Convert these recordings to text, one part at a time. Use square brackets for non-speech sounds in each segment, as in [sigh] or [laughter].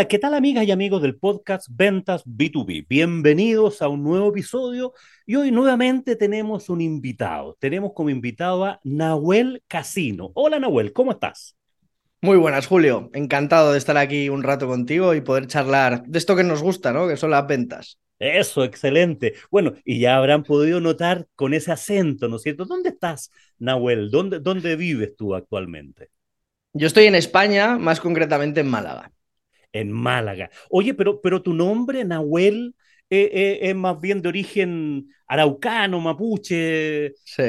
Hola, ¿qué tal amigas y amigos del podcast Ventas B2B? Bienvenidos a un nuevo episodio y hoy nuevamente tenemos un invitado. Tenemos como invitado a Nahuel Casino. Hola Nahuel, ¿cómo estás? Muy buenas, Julio. Encantado de estar aquí un rato contigo y poder charlar de esto que nos gusta, ¿no? Que son las ventas. Eso, excelente. Bueno, y ya habrán podido notar con ese acento, ¿no es cierto? ¿Dónde estás, Nahuel? ¿Dónde, dónde vives tú actualmente? Yo estoy en España, más concretamente en Málaga en Málaga. Oye, pero, pero tu nombre, Nahuel, eh, eh, es más bien de origen araucano, mapuche. Sí,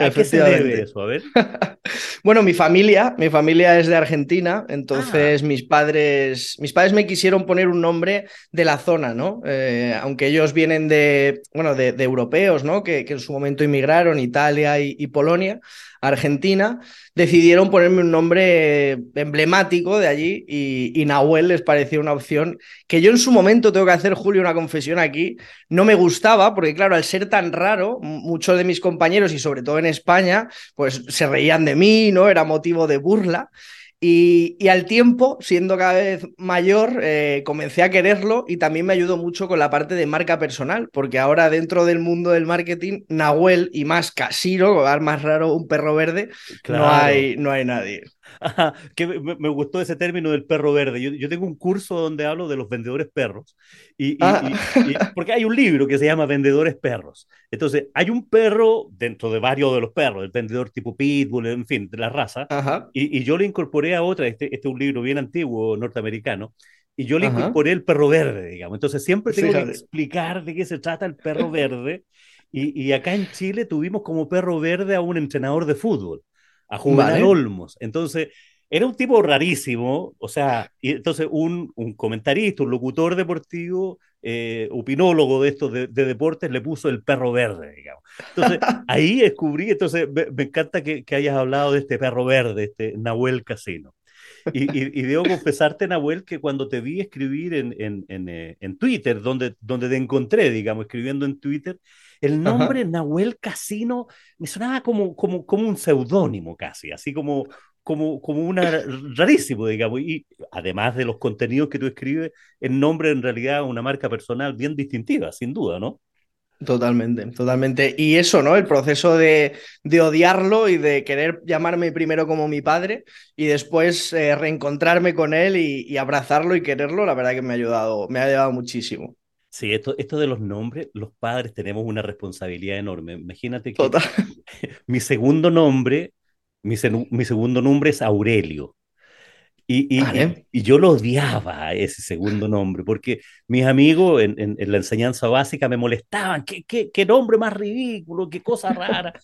¿A qué se debe eso? A ver. [laughs] bueno, mi familia, mi familia es de Argentina, entonces ah. mis padres, mis padres me quisieron poner un nombre de la zona, ¿no? Eh, aunque ellos vienen de, bueno, de, europeos, ¿no? Que, que, en su momento inmigraron, Italia y Polonia. Argentina, decidieron ponerme un nombre emblemático de allí y, Nahuel les pareció una opción que yo en su momento, tengo que hacer, Julio, una confesión aquí, no me gustaba porque, claro, al ser tan raro, muchos de mis compañeros y sobre todo en España, pues se reían de mí, ¿no? Era motivo de burla. Y, al tiempo, siendo cada vez mayor, eh, comencé a quererlo y también me ayudó mucho con la parte de marca personal, porque ahora dentro del mundo del marketing, Nahuel y más Casiro, más raro, un perro verde, no, hay, no hay nadie que me, gustó ese término del perro verde. Yo, tengo un curso donde hablo de los vendedores perros. Y, ah. porque hay un libro que se llama Vendedores Perros. Entonces, hay un perro dentro de varios de los perros, el vendedor tipo Pitbull, en fin, de la raza. Y, yo le incorporé a otra, este, este es un libro bien antiguo, norteamericano. Y yo le incorporé el perro verde, digamos. Entonces, siempre tengo que explicar de qué se trata el perro [laughs] verde. Y, acá en Chile tuvimos como perro verde a un entrenador de fútbol a Juvenal Olmos. Entonces, era un tipo rarísimo, o sea, y entonces un, un comentarista, un locutor deportivo, eh, opinólogo de estos de, deportes, le puso el perro verde, digamos. Entonces, [laughs] ahí descubrí, entonces me, encanta que, que, hayas hablado de este perro verde, este Nahuel Casino. Y, y, debo confesarte, Nahuel, que cuando te vi escribir en, en, en, eh, en Twitter, donde, donde te encontré, digamos, escribiendo en Twitter, el nombre Nahuel Casino me sonaba como, como, como un seudónimo casi, así como, como, como una rarísimo, digamos. Y además de los contenidos que tú escribes, el nombre en realidad es una marca personal bien distintiva, sin duda, ¿no? Totalmente, totalmente. Y eso, ¿no? El proceso de, de odiarlo y de querer llamarme primero como mi padre y después eh, reencontrarme con él y, y, abrazarlo y quererlo, la verdad que me ha ayudado, me ha ayudado muchísimo. Sí, esto, esto de los nombres, los padres tenemos una responsabilidad enorme. Imagínate que [laughs] mi segundo nombre, mi, mi, segundo nombre es Aurelio. Y, y, yo lo odiaba ese segundo nombre, porque mis amigos en, en, la enseñanza básica me molestaban, ¿Qué, qué, qué, nombre más ridículo, qué cosa rara.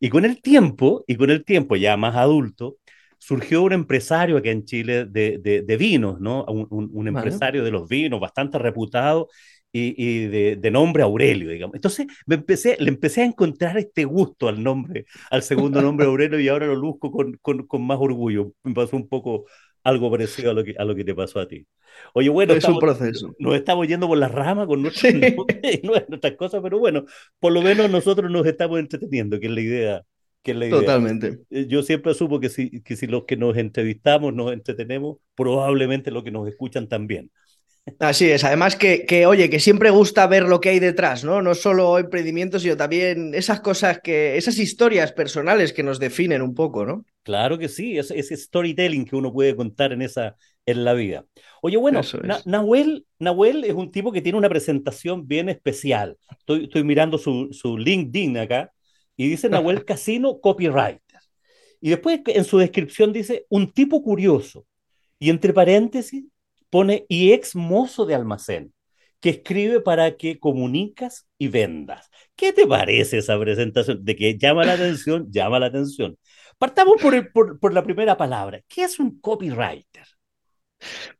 y con el tiempo, y con el tiempo ya más adulto, surgió un empresario aquí en Chile de, de, de vinos, ¿no? Un, un, empresario de los vinos bastante reputado y, de, nombre Aurelio, digamos. Entonces me empecé, le empecé a encontrar este gusto al nombre, al segundo nombre Aurelio y ahora lo luzco con, con, con, más orgullo. Me pasó un poco algo parecido a lo que, a lo que te pasó a ti. Oye, bueno, es un proceso. Nos estamos yendo por las ramas con [laughs] nuestras, nuestras cosas, pero bueno, por lo menos nosotros nos estamos entreteniendo, que es la idea. Que es la idea. Totalmente. Eh, yo siempre supo que si, que si los que nos entrevistamos nos entretenemos, probablemente los que nos escuchan también. Así es, además que, que, oye, que siempre gusta ver lo que hay detrás, ¿no? No solo emprendimientos, sino también esas cosas que, esas historias personales que nos definen un poco, ¿no? Claro que sí, ese, storytelling que uno puede contar en esa, en la vida. Oye, bueno, Nahuel, Nahuel es un tipo que tiene una presentación bien especial. Estoy, estoy mirando su, su LinkedIn acá y dice Nahuel [laughs] Casino Copywriter. Y después en su descripción dice un tipo curioso. Y entre paréntesis pone y ex mozo de almacén, que escribe para que comunicas y vendas. ¿Qué te parece esa presentación? De que llama la atención, [laughs] llama la atención. Partamos por, por, por la primera palabra. ¿Qué es un copywriter?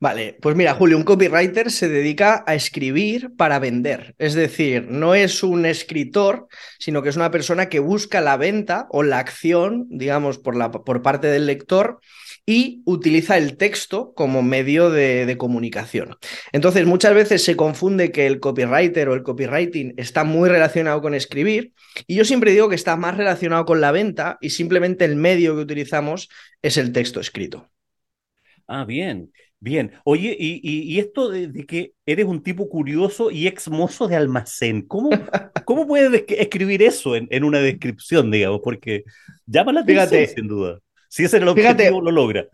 Vale, pues mira, Julio, un copywriter se dedica a escribir para vender. Es decir, no es un escritor, sino que es una persona que busca la venta o la acción, digamos, por, la, por parte del lector y utiliza el texto como medio de, comunicación. Entonces, muchas veces se confunde que el copywriter o el copywriting está muy relacionado con escribir y yo siempre digo que está más relacionado con la venta y simplemente el medio que utilizamos es el texto escrito. Ah, bien, bien. Oye, y, esto de, que eres un tipo curioso y ex mozo de almacén, ¿cómo, [laughs] cómo puedes escribir eso en, una descripción, digamos? Porque llama la atención, sin duda. Si ese es el objetivo, lo logra.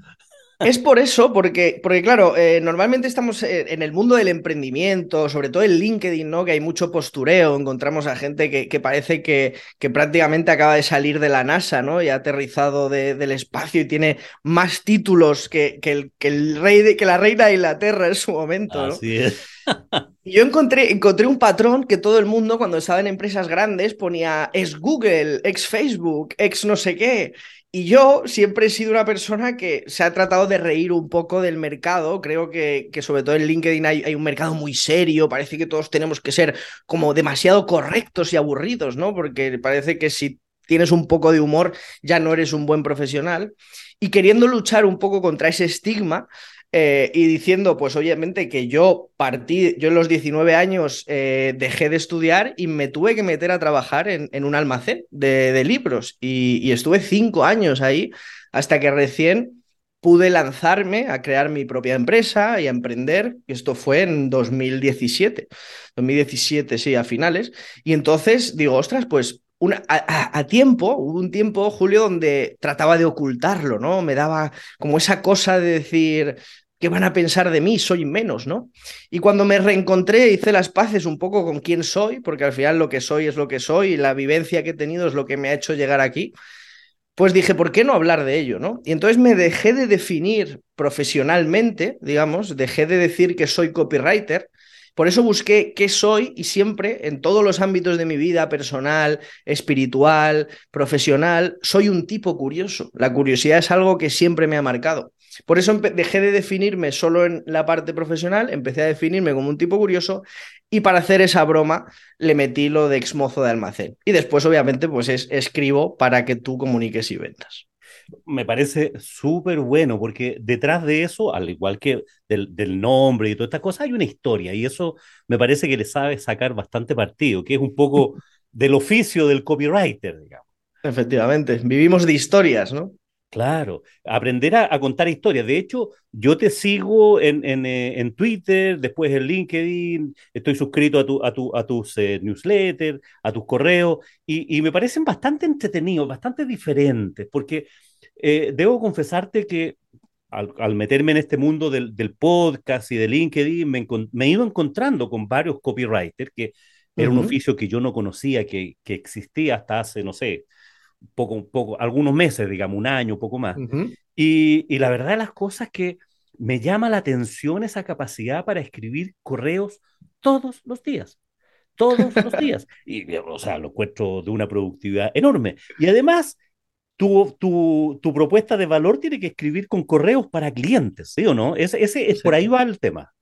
Es por eso, porque, porque claro, eh, normalmente estamos eh, en el mundo del emprendimiento, sobre todo en LinkedIn, ¿no? Que hay mucho postureo, encontramos a gente que, que parece que, que, prácticamente acaba de salir de la NASA, ¿no? Y ha aterrizado del espacio y tiene más títulos que, que, el, que el rey de, que la reina de Inglaterra en su momento, ¿no? Así es. [laughs] Yo encontré, encontré un patrón que todo el mundo cuando estaba en empresas grandes ponía ex Google, ex Facebook, ex no sé qué. Y yo siempre he sido una persona que se ha tratado de reír un poco del mercado. Creo que, que sobre todo en LinkedIn hay, hay, un mercado muy serio. Parece que todos tenemos que ser como demasiado correctos y aburridos, ¿no? Porque parece que si tienes un poco de humor ya no eres un buen profesional. Y queriendo luchar un poco contra ese estigma, eh, y diciendo, pues obviamente que yo partí, yo en los 19 años eh, dejé de estudiar y me tuve que meter a trabajar en, en un almacén de, libros y, estuve cinco años ahí hasta que recién pude lanzarme a crear mi propia empresa y a emprender. Esto fue en 2017, 2017, sí, a finales. Y entonces digo, ostras, pues a, a, tiempo, hubo un tiempo, Julio, donde trataba de ocultarlo, ¿no? Me daba como esa cosa de decir, ¿qué van a pensar de mí? Soy menos, ¿no? Y cuando me reencontré, hice las paces un poco con quién soy, porque al final lo que soy es lo que soy y la vivencia que he tenido es lo que me ha hecho llegar aquí. Pues dije, ¿por qué no hablar de ello, no? Y entonces me dejé de definir profesionalmente, digamos, dejé de decir que soy copywriter por eso busqué qué soy y siempre, en todos los ámbitos de mi vida, personal, espiritual, profesional, soy un tipo curioso. La curiosidad es algo que siempre me ha marcado. Por eso dejé de definirme solo en la parte profesional, empecé a definirme como un tipo curioso y para hacer esa broma le metí lo de exmozo de almacén. Y después, obviamente, pues es, escribo para que tú comuniques y ventas me parece súper bueno, porque detrás de eso, al igual que del, del, nombre y toda esta cosa, hay una historia, y eso me parece que le sabe sacar bastante partido, que es un poco del oficio del copywriter, digamos. Efectivamente, vivimos de historias, ¿no? Claro, aprender a, contar historias. De hecho, yo te sigo en, en, eh, en, Twitter, después en LinkedIn, estoy suscrito a, tu, a, tu, a tus eh, newsletters, a tus correos, y, y, me parecen bastante entretenidos, bastante diferentes, porque eh, debo confesarte que al, meterme en este mundo del, podcast y de LinkedIn, me, he ido encontrando con varios copywriters, que era un oficio que yo no conocía, que, que existía hasta hace, no sé, poco, poco, algunos meses, digamos, un año, poco más. y, y, la verdad de las cosas que me llama la atención esa capacidad para escribir correos todos los días. Todos los [laughs] días. Y, o sea, lo encuentro de una productividad enorme. Y además, tu, tu, tu, propuesta de valor tiene que escribir con correos para clientes, ¿sí o no? Ese, ese es por ahí va el tema.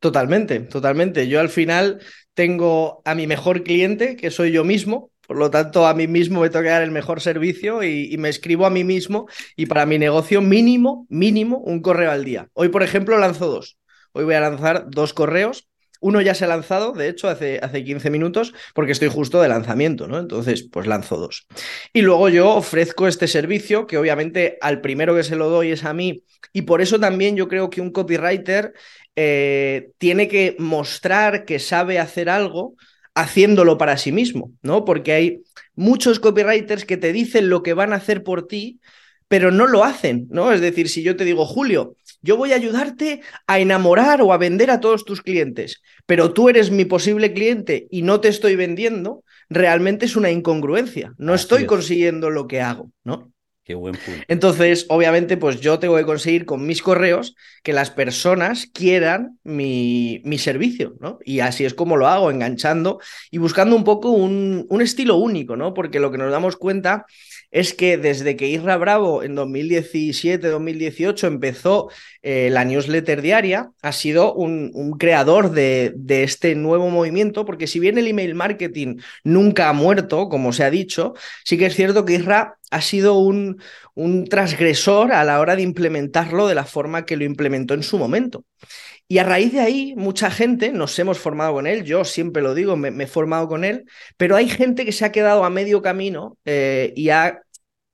Totalmente, totalmente. Yo al final tengo a mi mejor cliente, que soy yo mismo, por lo tanto, a mí mismo me tengo que dar el mejor servicio y, me escribo a mí mismo y para mi negocio mínimo, mínimo, un correo al día. Hoy, por ejemplo, lanzo dos. Hoy voy a lanzar dos correos. Uno ya se ha lanzado, de hecho, hace, hace 15 minutos, porque estoy justo de lanzamiento, ¿no? Entonces, pues lanzo dos. Y luego yo ofrezco este servicio, que obviamente al primero que se lo doy es a mí, y por eso también yo creo que un copywriter eh, tiene que mostrar que sabe hacer algo haciéndolo para sí mismo, ¿no? Porque hay muchos copywriters que te dicen lo que van a hacer por ti, pero no lo hacen, ¿no? Es decir, si yo te digo, Julio, yo voy a ayudarte a enamorar o a vender a todos tus clientes, pero tú eres mi posible cliente y no te estoy vendiendo, realmente es una incongruencia. No estoy consiguiendo lo que hago, ¿no? Qué buen punto. Entonces, obviamente, pues yo tengo que conseguir con mis correos que las personas quieran mi, mi servicio, ¿no? Y así es como lo hago, enganchando y buscando un poco un, un estilo único, ¿no? Porque lo que nos damos cuenta es que desde que Isra Bravo en 2017-2018 empezó eh, la newsletter diaria, ha sido un, creador de, este nuevo movimiento, porque si bien el email marketing nunca ha muerto, como se ha dicho, sí que es cierto que Isra ha sido un transgresor a la hora de implementarlo de la forma que lo implementó en su momento. Y a raíz de ahí, mucha gente nos hemos formado con él, yo siempre lo digo, me, he formado con él, pero hay gente que se ha quedado a medio camino eh, y ha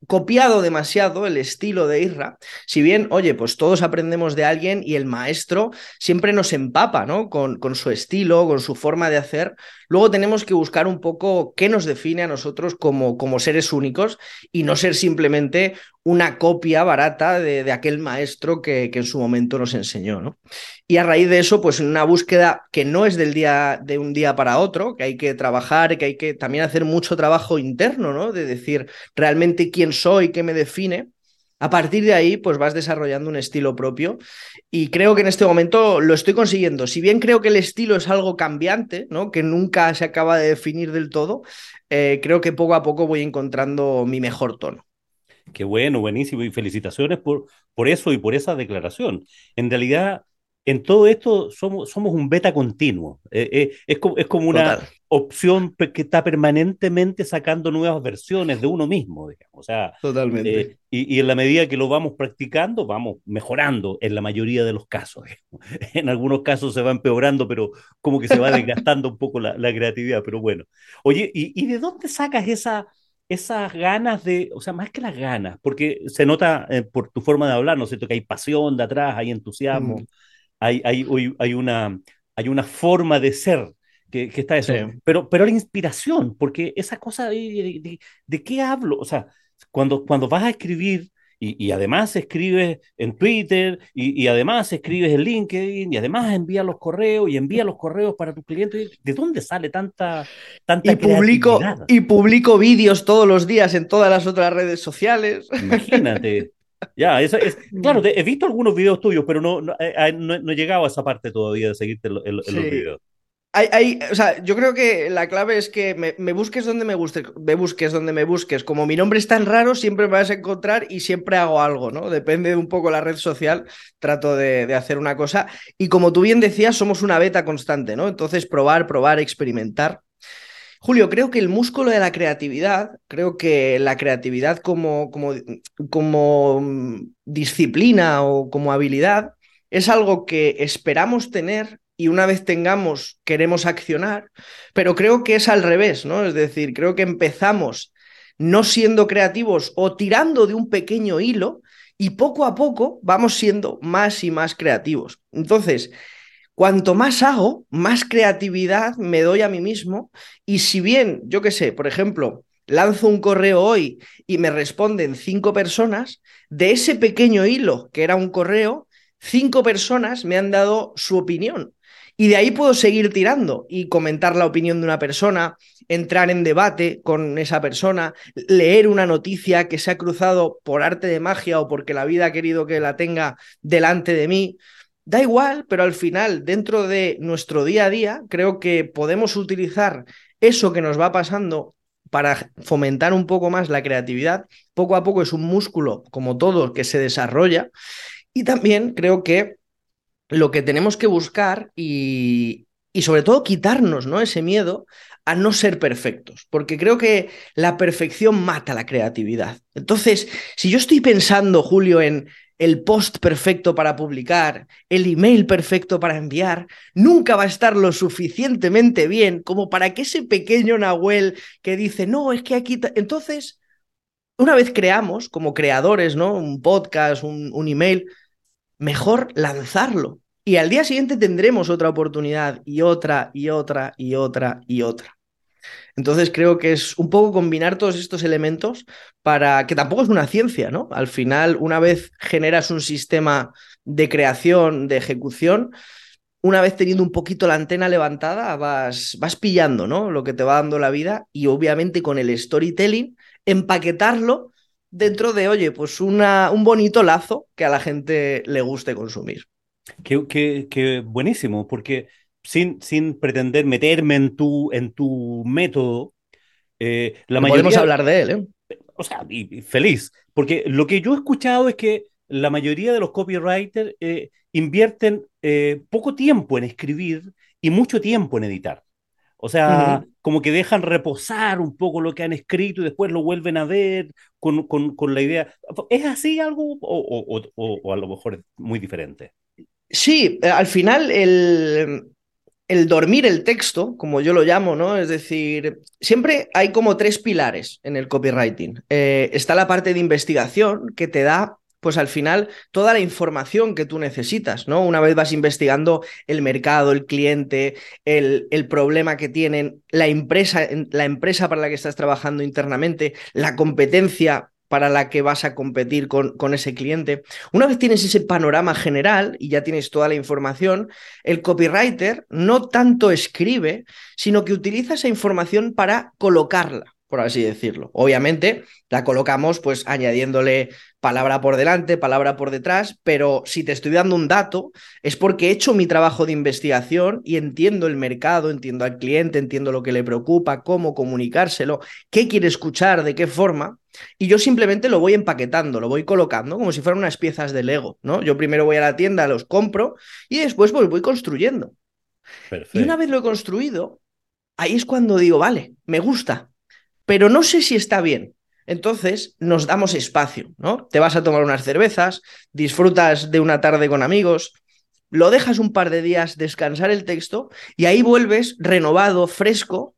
copiado demasiado el estilo de Irra, si bien, oye, pues todos aprendemos de alguien y el maestro siempre nos empapa, ¿no? Con, con, su estilo, con su forma de hacer. Luego tenemos que buscar un poco qué nos define a nosotros como, como seres únicos y no ser simplemente una copia barata de, aquel maestro que, que, en su momento nos enseñó, ¿no? Y a raíz de eso, pues una búsqueda que no es del día, de un día para otro, que hay que trabajar, que hay que también hacer mucho trabajo interno, ¿no? De decir realmente quién soy, qué me define. A partir de ahí, pues vas desarrollando un estilo propio y creo que en este momento lo estoy consiguiendo. Si bien creo que el estilo es algo cambiante, ¿no? Que nunca se acaba de definir del todo, eh, creo que poco a poco voy encontrando mi mejor tono. Qué bueno, buenísimo y felicitaciones por, por eso y por esa declaración. En realidad, en todo esto somos, somos un beta continuo. Eh, eh, es, como, es, como, una opción que está permanentemente sacando nuevas versiones de uno mismo, digamos. O sea, Totalmente. Eh, y, y, en la medida que lo vamos practicando, vamos mejorando en la mayoría de los casos. [laughs] En algunos casos se va empeorando, pero como que se va desgastando un poco la, la, creatividad. Pero bueno. Oye, ¿y, ¿y, de dónde sacas esa, esas ganas de, o sea, más que las ganas? Porque se nota por tu forma de hablar, ¿no es cierto? Que hay pasión de atrás, hay entusiasmo. Mm hay, hay, hay, una, hay una forma de ser que, que está eso. Sí. Pero, pero la inspiración, porque esa cosa de, de, qué hablo, o sea, cuando, cuando vas a escribir y, y además escribes en Twitter y, y, además escribes en LinkedIn y además envías los correos y envías los correos para tus clientes, ¿de dónde sale tanta, tanta y publico Y publico vídeos todos los días en todas las otras redes sociales. Imagínate. Ya, es, [laughs] claro, he visto algunos videos tuyos, pero no, no, eh, no, no he llegado a esa parte todavía de seguirte en, en, en sí. los videos. Hay, hay, o sea, yo creo que la clave es que me, me, busques donde me guste, me busques donde me busques. Como mi nombre es tan raro, siempre me vas a encontrar y siempre hago algo, ¿no? Depende de un poco la red social, trato de, de hacer una cosa. Y como tú bien decías, somos una beta constante, ¿no? Entonces, probar, probar, experimentar. Julio, creo que el músculo de la creatividad, creo que la creatividad como, como, como disciplina o como habilidad es algo que esperamos tener y una vez tengamos queremos accionar, pero creo que es al revés, ¿no? Es decir, creo que empezamos no siendo creativos o tirando de un pequeño hilo y poco a poco vamos siendo más y más creativos. Entonces, Cuanto más hago, más creatividad me doy a mí mismo. Y si bien, yo qué sé, por ejemplo, lanzo un correo hoy y me responden cinco personas, de ese pequeño hilo que era un correo, cinco personas me han dado su opinión. Y de ahí puedo seguir tirando y comentar la opinión de una persona, entrar en debate con esa persona, leer una noticia que se ha cruzado por arte de magia o porque la vida ha querido que la tenga delante de mí. Da igual, pero al final, dentro de nuestro día a día, creo que podemos utilizar eso que nos va pasando para fomentar un poco más la creatividad. Poco a poco es un músculo, como todo, que se desarrolla. Y también creo que lo que tenemos que buscar y, y sobre todo quitarnos ¿no? ese miedo a no ser perfectos, porque creo que la perfección mata la creatividad. Entonces, si yo estoy pensando, Julio, en el post perfecto para publicar, el email perfecto para enviar, nunca va a estar lo suficientemente bien como para que ese pequeño Nahuel que dice, no, es que aquí... Entonces, una vez creamos como creadores, ¿no? Un podcast, un, un email, mejor lanzarlo. Y al día siguiente tendremos otra oportunidad y otra y otra y otra y otra. Entonces creo que es un poco combinar todos estos elementos para que tampoco es una ciencia, ¿no? Al final, una vez generas un sistema de creación, de ejecución, una vez teniendo un poquito la antena levantada, vas, vas pillando, ¿no? Lo que te va dando la vida y obviamente con el storytelling, empaquetarlo dentro de, oye, pues una, un bonito lazo que a la gente le guste consumir. Qué, qué, qué buenísimo, porque sin, sin pretender meterme en tu, en tu método, eh, la mayoría... Podemos hablar de él, ¿eh? O sea, y, y feliz, porque lo que yo he escuchado es que la mayoría de los copywriters eh, invierten eh, poco tiempo en escribir y mucho tiempo en editar. O sea, uh -huh. como que dejan reposar un poco lo que han escrito y después lo vuelven a ver con, con, con la idea. ¿Es así algo o, o, o, o, a lo mejor es muy diferente? Sí, al final el, el dormir el texto, como yo lo llamo, ¿no? Es decir, siempre hay como tres pilares en el copywriting. Eh, está la parte de investigación que te da pues al final toda la información que tú necesitas, ¿no? Una vez vas investigando el mercado, el cliente, el, el, problema que tienen, la empresa, la empresa para la que estás trabajando internamente, la competencia para la que vas a competir con, con, ese cliente. Una vez tienes ese panorama general y ya tienes toda la información, el copywriter no tanto escribe, sino que utiliza esa información para colocarla por así decirlo. Obviamente la colocamos pues añadiéndole palabra por delante, palabra por detrás, pero si te estoy dando un dato es porque he hecho mi trabajo de investigación y entiendo el mercado, entiendo al cliente, entiendo lo que le preocupa, cómo comunicárselo, qué quiere escuchar, de qué forma, y yo simplemente lo voy empaquetando, lo voy colocando como si fueran unas piezas de Lego, ¿no? Yo primero voy a la tienda, los compro y después pues voy construyendo. Y una vez lo he construido, ahí es cuando digo, vale, me gusta, pero no sé si está bien. Entonces nos damos espacio, ¿no? Te vas a tomar unas cervezas, disfrutas de una tarde con amigos, lo dejas un par de días descansar el texto y ahí vuelves renovado, fresco,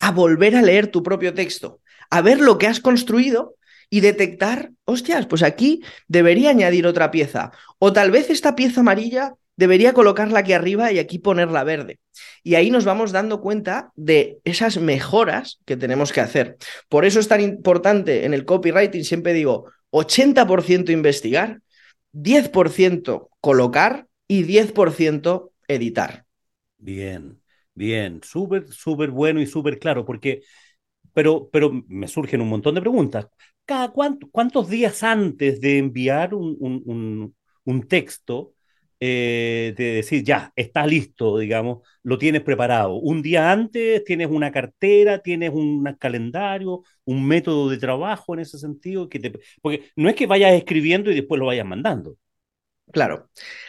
a volver a leer tu propio texto, a ver lo que has construido y detectar, hostias, pues aquí debería añadir otra pieza. O tal vez esta pieza amarilla debería colocarla aquí arriba y aquí ponerla verde. Y ahí nos vamos dando cuenta de esas mejoras que tenemos que hacer. Por eso es tan importante en el copywriting, siempre digo, 80% investigar, 10% colocar y 10% editar. Bien, bien, súper, súper bueno y súper claro, porque, pero, pero me surgen un montón de preguntas. ¿Cada cuántos días antes de enviar un, un texto eh, de decir, ya, está listo, digamos, lo tienes preparado. Un día antes tienes una cartera, tienes un calendario, un método de trabajo en ese sentido, que porque no es que vayas escribiendo y después lo vayas mandando. Claro.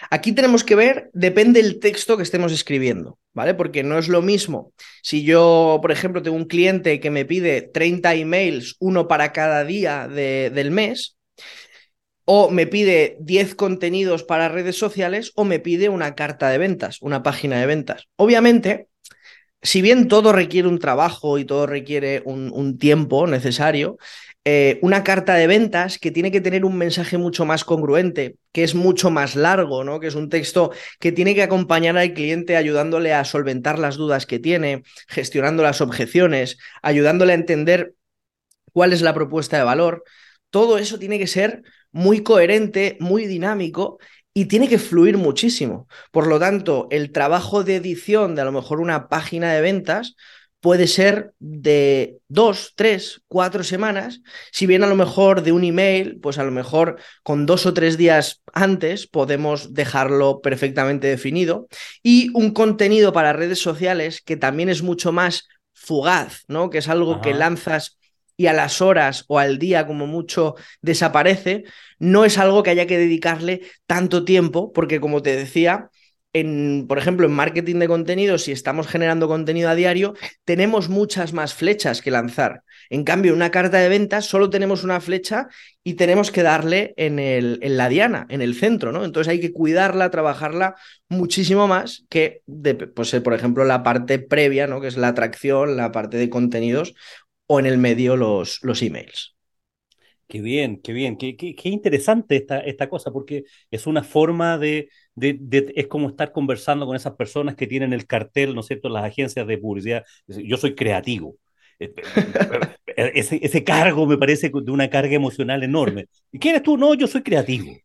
Aquí tenemos que ver, depende del texto que estemos escribiendo, ¿vale? Porque no es lo mismo. Si yo, por ejemplo, tengo un cliente que me pide 30 emails, uno para cada día de, del mes, o me pide 10 contenidos para redes sociales o me pide una carta de ventas, una página de ventas. Obviamente, si bien todo requiere un trabajo y todo requiere un, tiempo necesario, eh, una carta de ventas que tiene que tener un mensaje mucho más congruente, que es mucho más largo, ¿no? Que es un texto que tiene que acompañar al cliente ayudándole a solventar las dudas que tiene, gestionando las objeciones, ayudándole a entender cuál es la propuesta de valor. Todo eso tiene que ser muy coherente, muy dinámico y tiene que fluir muchísimo. Por lo tanto, el trabajo de edición de a lo mejor una página de ventas puede ser de dos, tres, cuatro semanas. Si bien a lo mejor de un email, pues a lo mejor con dos o tres días antes podemos dejarlo perfectamente definido. Y un contenido para redes sociales que también es mucho más fugaz, ¿no? Que es algo que lanzas y a las horas o al día como mucho desaparece, no es algo que haya que dedicarle tanto tiempo, porque como te decía, en, por ejemplo, en marketing de contenido, si estamos generando contenido a diario, tenemos muchas más flechas que lanzar. En cambio, en una carta de ventas solo tenemos una flecha y tenemos que darle en, el, en la diana, en el centro, ¿no? Entonces hay que cuidarla, trabajarla muchísimo más que, pues, por ejemplo, la parte previa, ¿no? Que es la atracción, la parte de contenidos o en el medio los, los emails. Qué bien, qué bien, qué, qué, interesante esta, esta cosa, porque es una forma de, de, es como estar conversando con esas personas que tienen el cartel, ¿no es cierto?, las agencias de publicidad. Yo soy creativo. Eh, [laughs] ese, ese, cargo me parece de una carga emocional enorme. ¿Y quién eres tú? No, yo soy creativo.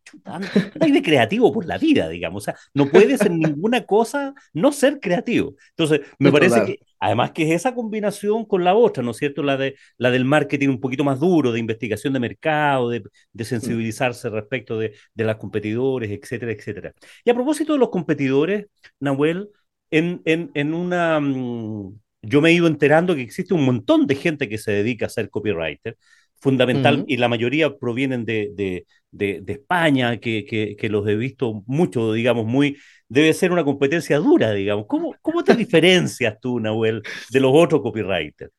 Hay de creativo por la vida, digamos. O sea, no puedes en ninguna cosa no ser creativo. Entonces, me parece que, además que es esa combinación con la otra, ¿no es cierto? La, de, la del marketing un poquito más duro, de investigación de mercado, de, de sensibilizarse respecto de, de los competidores, etcétera, etcétera. Y a propósito de los competidores, Nahuel, en, en, en una... Mm, yo me he ido enterando que existe un montón de gente que se dedica a ser copywriter, fundamental, y la mayoría provienen de, de, de, España, que, que, los he visto mucho, digamos, muy, debe ser una competencia dura, digamos. ¿Cómo, cómo te diferencias tú, Nahuel, de los otros copywriters?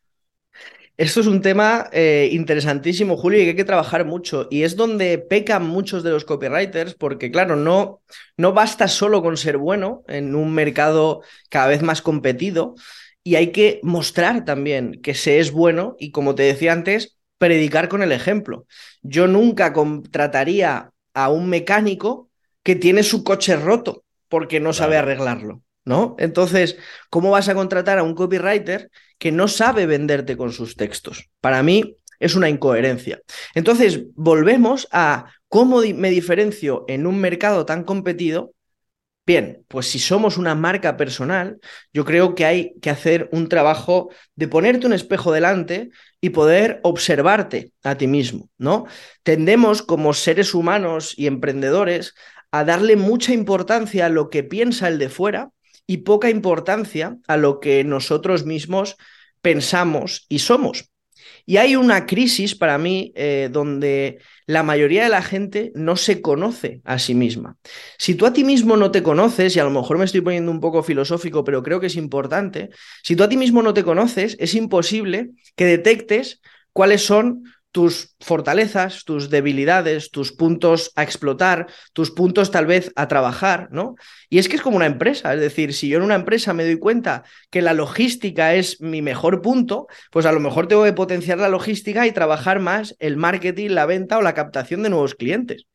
Esto es un tema eh, interesantísimo, Julio, y que hay que trabajar mucho. Y es donde pecan muchos de los copywriters, porque claro, no, no basta solo con ser bueno en un mercado cada vez más competido, y hay que mostrar también que se es bueno y, como te decía antes, predicar con el ejemplo. Yo nunca contrataría a un mecánico que tiene su coche roto porque no sabe arreglarlo. ¿no? Entonces, ¿cómo vas a contratar a un copywriter que no sabe venderte con sus textos? Para mí es una incoherencia. Entonces, volvemos a cómo me diferencio en un mercado tan competido. Bien, pues si somos una marca personal, yo creo que hay que hacer un trabajo de ponerte un espejo delante y poder observarte a ti mismo, ¿no? Tendemos como seres humanos y emprendedores a darle mucha importancia a lo que piensa el de fuera y poca importancia a lo que nosotros mismos pensamos y somos. Y hay una crisis para mí eh, donde la mayoría de la gente no se conoce a sí misma. Si tú a ti mismo no te conoces, y a lo mejor me estoy poniendo un poco filosófico, pero creo que es importante, si tú a ti mismo no te conoces, es imposible que detectes cuáles son tus fortalezas, tus debilidades, tus puntos a explotar, tus puntos tal vez a trabajar, ¿no? Y es que es como una empresa, es decir, si yo en una empresa me doy cuenta que la logística es mi mejor punto, pues a lo mejor tengo que potenciar la logística y trabajar más el marketing, la venta o la captación de nuevos clientes.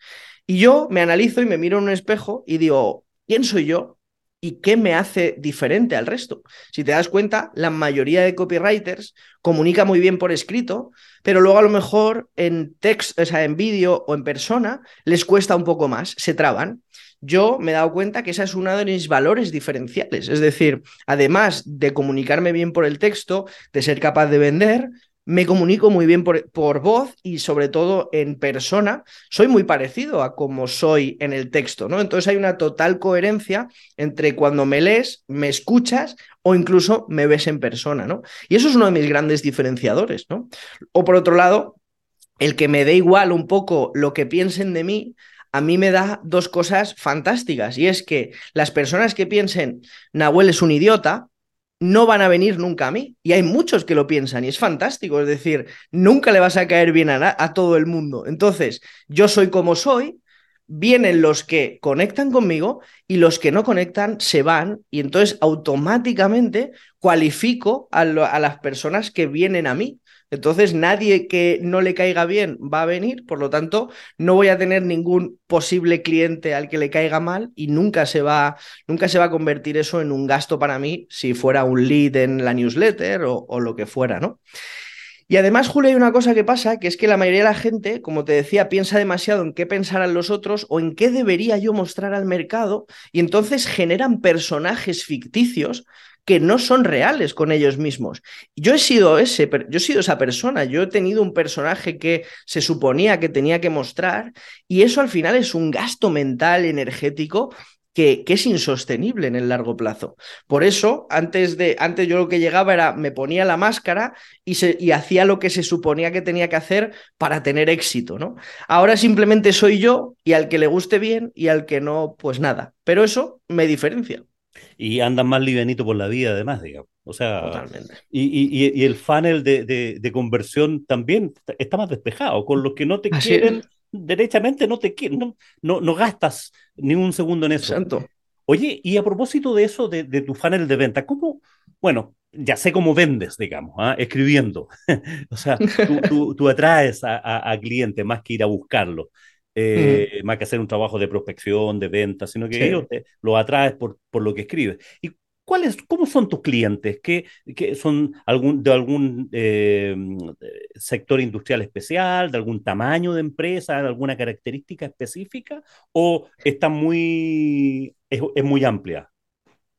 Y yo me analizo y me miro en un espejo y digo, ¿quién soy yo? Y qué me hace diferente al resto. Si te das cuenta, la mayoría de copywriters comunica muy bien por escrito, pero luego a lo mejor en texto, o sea, en vídeo o en persona les cuesta un poco más, se traban. Yo me he dado cuenta que esa es uno de mis valores diferenciales. Es decir, además de comunicarme bien por el texto, de ser capaz de vender, me comunico muy bien por, por, voz y sobre todo en persona, soy muy parecido a como soy en el texto, ¿no? Entonces hay una total coherencia entre cuando me lees, me escuchas o incluso me ves en persona, ¿no? Y eso es uno de mis grandes diferenciadores, ¿no? O por otro lado, el que me dé igual un poco lo que piensen de mí, a mí me da dos cosas fantásticas y es que las personas que piensen Nahuel es un idiota, no van a venir nunca a mí. Y hay muchos que lo piensan y es fantástico. Es decir, nunca le vas a caer bien a, todo el mundo. Entonces, yo soy como soy, vienen los que conectan conmigo y los que no conectan se van y entonces automáticamente cualifico a las personas que vienen a mí. Entonces nadie que no le caiga bien va a venir, por lo tanto no voy a tener ningún posible cliente al que le caiga mal y nunca se va, nunca se va a convertir eso en un gasto para mí si fuera un lead en la newsletter o, lo que fuera, ¿no? Y además, Julio, hay una cosa que pasa, que es que la mayoría de la gente, como te decía, piensa demasiado en qué pensarán los otros o en qué debería yo mostrar al mercado, y entonces generan personajes ficticios que no son reales con ellos mismos. Yo he sido ese, yo he sido esa persona, yo he tenido un personaje que se suponía que tenía que mostrar y eso al final es un gasto mental energético que, es insostenible en el largo plazo. Por eso, antes de, antes yo lo que llegaba era, me ponía la máscara y, y hacía lo que se suponía que tenía que hacer para tener éxito, ¿no? Ahora simplemente soy yo y al que le guste bien y al que no, pues nada. Pero eso me diferencia. Y andan más livianito por la vida, además, digamos. O sea, Totalmente. Y, y, y, el funnel de, de, de, conversión también está más despejado. Con los que no te Así quieren, es. derechamente no te quieren, no, no, no, gastas ni un segundo en eso. Santo. Oye, y a propósito de eso, de, de, tu funnel de venta, ¿cómo? Bueno, ya sé cómo vendes, digamos, ¿eh? escribiendo. [laughs] o sea, tú, tú, tú atraes a, a, a clientes más que ir a buscarlo eh, más que hacer un trabajo de prospección, de venta, sino que sí. ellos te, lo atraes por, por lo que escribes. ¿Y cuáles, cómo son tus clientes? ¿Qué, qué son algún, de algún eh, sector industrial especial, de algún tamaño de empresa, de alguna característica específica? ¿O está muy, es, es muy amplia?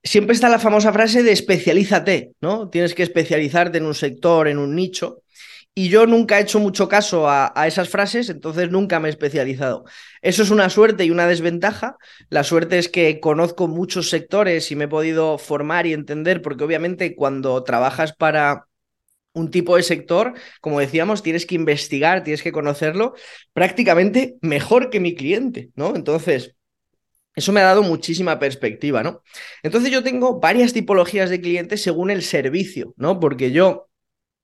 Siempre está la famosa frase de especialízate, ¿no? Tienes que especializarte en un sector, en un nicho. Y yo nunca he hecho mucho caso a, a, esas frases, entonces nunca me he especializado. Eso es una suerte y una desventaja. La suerte es que conozco muchos sectores y me he podido formar y entender, porque obviamente cuando trabajas para un tipo de sector, como decíamos, tienes que investigar, tienes que conocerlo prácticamente mejor que mi cliente, ¿no? Entonces, eso me ha dado muchísima perspectiva, ¿no? Entonces yo tengo varias tipologías de clientes según el servicio, ¿no? Porque yo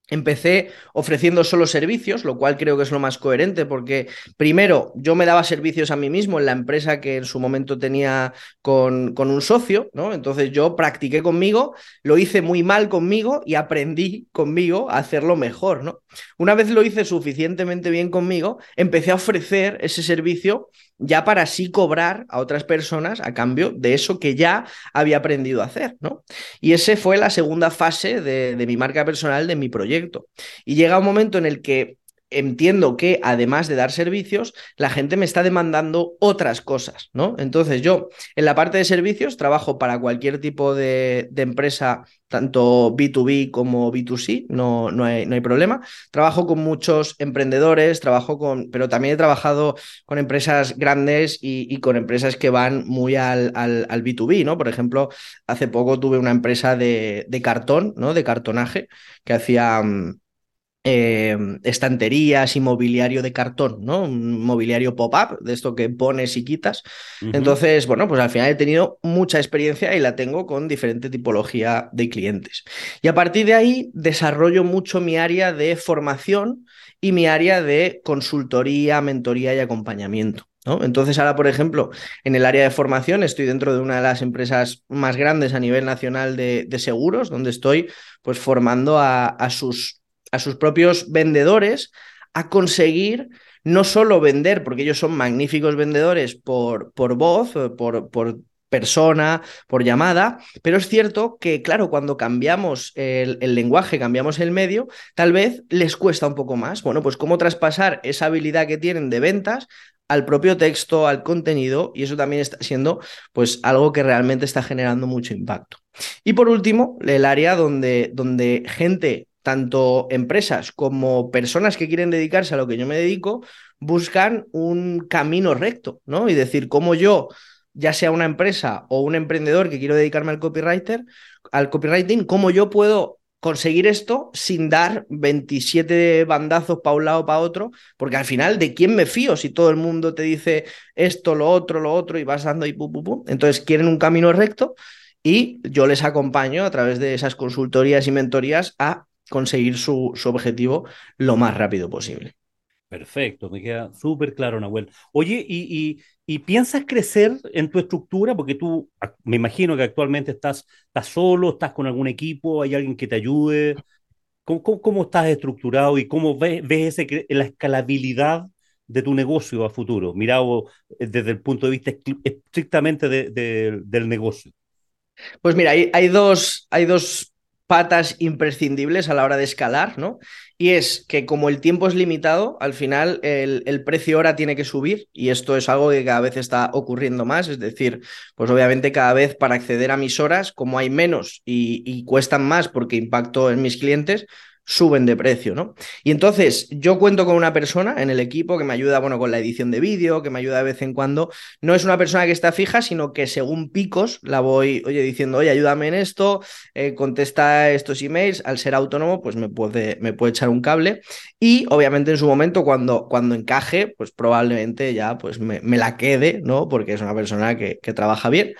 Empecé ofreciendo solo servicios, lo cual creo que es lo más coherente, porque primero yo me daba servicios a mí mismo en la empresa que en su momento tenía con, con, un socio, ¿no? Entonces yo practiqué conmigo, lo hice muy mal conmigo y aprendí conmigo a hacerlo mejor, ¿no? Una vez lo hice suficientemente bien conmigo, empecé a ofrecer ese servicio ya para así cobrar a otras personas a cambio de eso que ya había aprendido a hacer, ¿no? Y ese fue la segunda fase de, de mi marca personal, de mi proyecto. Y llega un momento en el que entiendo que además de dar servicios, la gente me está demandando otras cosas, ¿no? Entonces yo en la parte de servicios trabajo para cualquier tipo de, empresa, tanto B2B como B2C, no, no, hay, no, hay, problema. Trabajo con muchos emprendedores, trabajo con, pero también he trabajado con empresas grandes y, con empresas que van muy al, al, B2B, ¿no? Por ejemplo, hace poco tuve una empresa de, de cartón, ¿no? De cartonaje, que hacía... Mm, eh, estanterías y mobiliario de cartón, ¿no? Un mobiliario pop-up, de esto que pones y quitas. Entonces, bueno, pues al final he tenido mucha experiencia y la tengo con diferente tipología de clientes. Y a partir de ahí desarrollo mucho mi área de formación y mi área de consultoría, mentoría y acompañamiento. ¿no? Entonces ahora, por ejemplo, en el área de formación estoy dentro de una de las empresas más grandes a nivel nacional de, seguros, donde estoy pues formando a, a sus a sus propios vendedores a conseguir no solo vender, porque ellos son magníficos vendedores por, por voz, por, por persona, por llamada, pero es cierto que, claro, cuando cambiamos el, el, lenguaje, cambiamos el medio, tal vez les cuesta un poco más. Bueno, pues cómo traspasar esa habilidad que tienen de ventas al propio texto, al contenido, y eso también está siendo pues algo que realmente está generando mucho impacto. Y por último, el área donde, donde gente tanto empresas como personas que quieren dedicarse a lo que yo me dedico, buscan un camino recto, ¿no? Y decir, cómo yo, ya sea una empresa o un emprendedor que quiero dedicarme al copywriter, al copywriting, cómo yo puedo conseguir esto sin dar 27 bandazos para un lado para otro, porque al final, ¿de quién me fío si todo el mundo te dice esto, lo otro, lo otro y vas dando y pum, pum, pum? Entonces quieren un camino recto y yo les acompaño a través de esas consultorías y mentorías a conseguir su, su objetivo lo más rápido posible. Perfecto, me queda súper claro, Nahuel. Oye, ¿y, y, piensas crecer en tu estructura? Porque tú, me imagino que actualmente estás, estás solo, estás con algún equipo, hay alguien que te ayude. ¿Cómo, cómo, estás estructurado y cómo ves, ves ese, la escalabilidad de tu negocio a futuro, mirado eh, desde el punto de vista estrictamente de, del negocio? Pues mira, hay, hay, dos, hay dos patas imprescindibles a la hora de escalar, ¿no? Y es que como el tiempo es limitado, al final el, precio hora tiene que subir y esto es algo que cada vez está ocurriendo más, es decir, pues obviamente cada vez para acceder a mis horas, como hay menos y cuestan más porque impacto en mis clientes, suben de precio, ¿no? Y entonces yo cuento con una persona en el equipo que me ayuda, bueno, con la edición de vídeo, que me ayuda de vez en cuando. No es una persona que está fija, sino que según picos la voy, oye, diciendo, oye, ayúdame en esto, eh, contesta estos emails. Al ser autónomo, pues me puede, me puede echar un cable. Y obviamente en su momento, cuando, cuando encaje, pues probablemente ya pues me, me la quede, ¿no? Porque es una persona que, que trabaja bien.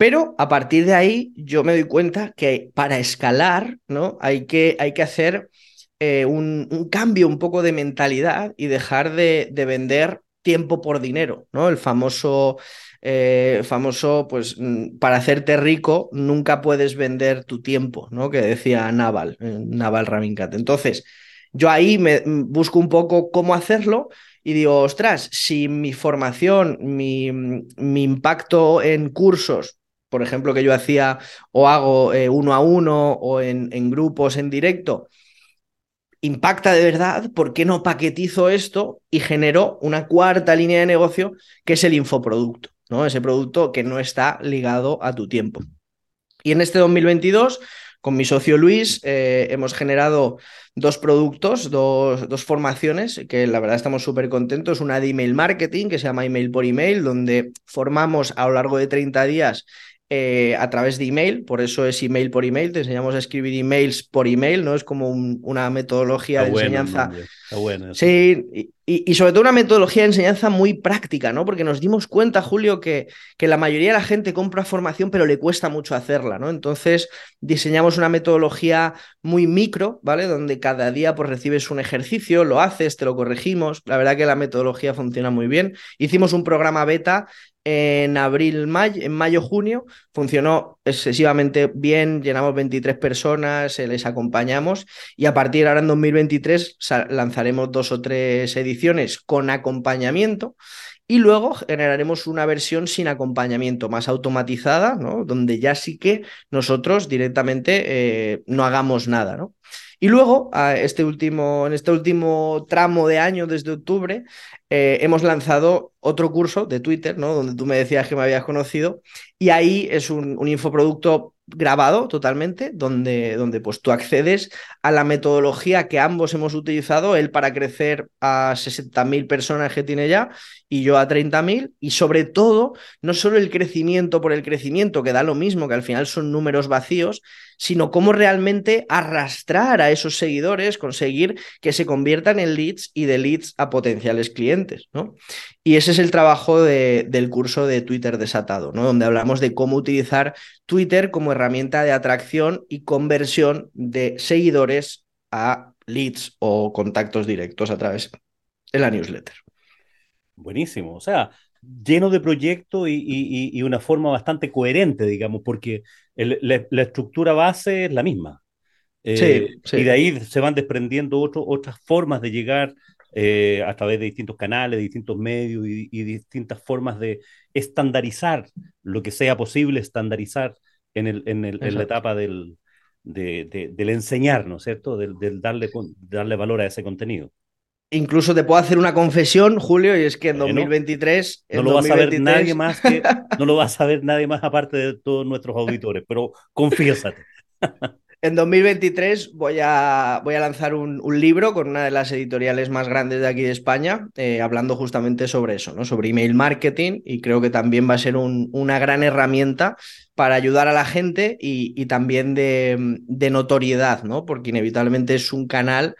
Pero a partir de ahí yo me doy cuenta que para escalar, ¿no? Hay que, hay que hacer eh, un, un, cambio un poco de mentalidad y dejar de, de vender tiempo por dinero, ¿no? El famoso, eh, famoso, pues mm, para hacerte rico nunca puedes vender tu tiempo, ¿no? Que decía Naval, eh, Naval Raminkat. Entonces, yo ahí me mm, busco un poco cómo hacerlo y digo, ostras, si mi formación, mi, mi impacto en cursos por ejemplo, que yo hacía o hago eh, uno a uno o en, grupos en directo, impacta de verdad, ¿por qué no paquetizo esto y genero una cuarta línea de negocio que es el infoproducto? ¿no? Ese producto que no está ligado a tu tiempo. Y en este 2022, con mi socio Luis, eh, hemos generado dos productos, dos, dos, formaciones, que la verdad estamos súper contentos. Una de email marketing, que se llama Email por Email, donde formamos a lo largo de 30 días eh, a través de email, por eso es email por email, te enseñamos a escribir emails por email, ¿no? Es como un, una metodología de enseñanza. Bueno, sí, y, sobre todo una metodología de enseñanza muy práctica, ¿no? Porque nos dimos cuenta, Julio, que, que, la mayoría de la gente compra formación, pero le cuesta mucho hacerla, ¿no? Entonces diseñamos una metodología muy micro, ¿vale? Donde cada día pues recibes un ejercicio, lo haces, te lo corregimos. La verdad que la metodología funciona muy bien. Hicimos un programa beta en abril, mayo, en mayo, junio. Funcionó excesivamente bien, llenamos 23 personas, eh, les acompañamos y a partir de ahora en 2023 lanzaremos dos o tres ediciones con acompañamiento. Y luego generaremos una versión sin acompañamiento, más automatizada, ¿no? Donde ya sí que nosotros directamente eh, no hagamos nada, ¿no? Y luego, este último, en este último tramo de año, desde octubre, eh, hemos lanzado otro curso de Twitter, ¿no? Donde tú me decías que me habías conocido. Y ahí es un, un infoproducto grabado totalmente, donde, donde pues tú accedes a la metodología que ambos hemos utilizado, él para crecer a 60.000 personas que tiene ya y yo a 30.000, y sobre todo, no solo el crecimiento por el crecimiento, que da lo mismo, que al final son números vacíos, sino cómo realmente arrastrar a esos seguidores, conseguir que se conviertan en leads y de leads a potenciales clientes, ¿no? Y ese es el trabajo de, del curso de Twitter desatado, ¿no? Donde hablamos de cómo utilizar Twitter como herramienta de atracción y conversión de seguidores a leads o contactos directos a través de la newsletter. Buenísimo, o sea, lleno de proyectos y, una forma bastante coherente, digamos, porque la, estructura base es la misma. Eh, y de ahí se van desprendiendo otras formas de llegar eh, a través de distintos canales, de distintos medios y, distintas formas de estandarizar lo que sea posible estandarizar en, el, en, el, en la etapa del, de, del enseñar, ¿no es cierto? Del, del darle, darle valor a ese contenido. Incluso te puedo hacer una confesión, Julio, y es que en 2023. No lo va a saber nadie más que. [laughs] No lo va a saber nadie más aparte de todos nuestros auditores, pero confiésate. [laughs] En 2023 voy a, voy a lanzar un, libro con una de las editoriales más grandes de aquí de España, eh, hablando justamente sobre eso, ¿no? sobre email marketing, y creo que también va a ser una gran herramienta para ayudar a la gente y, también de, de, notoriedad, ¿no? porque inevitablemente es un canal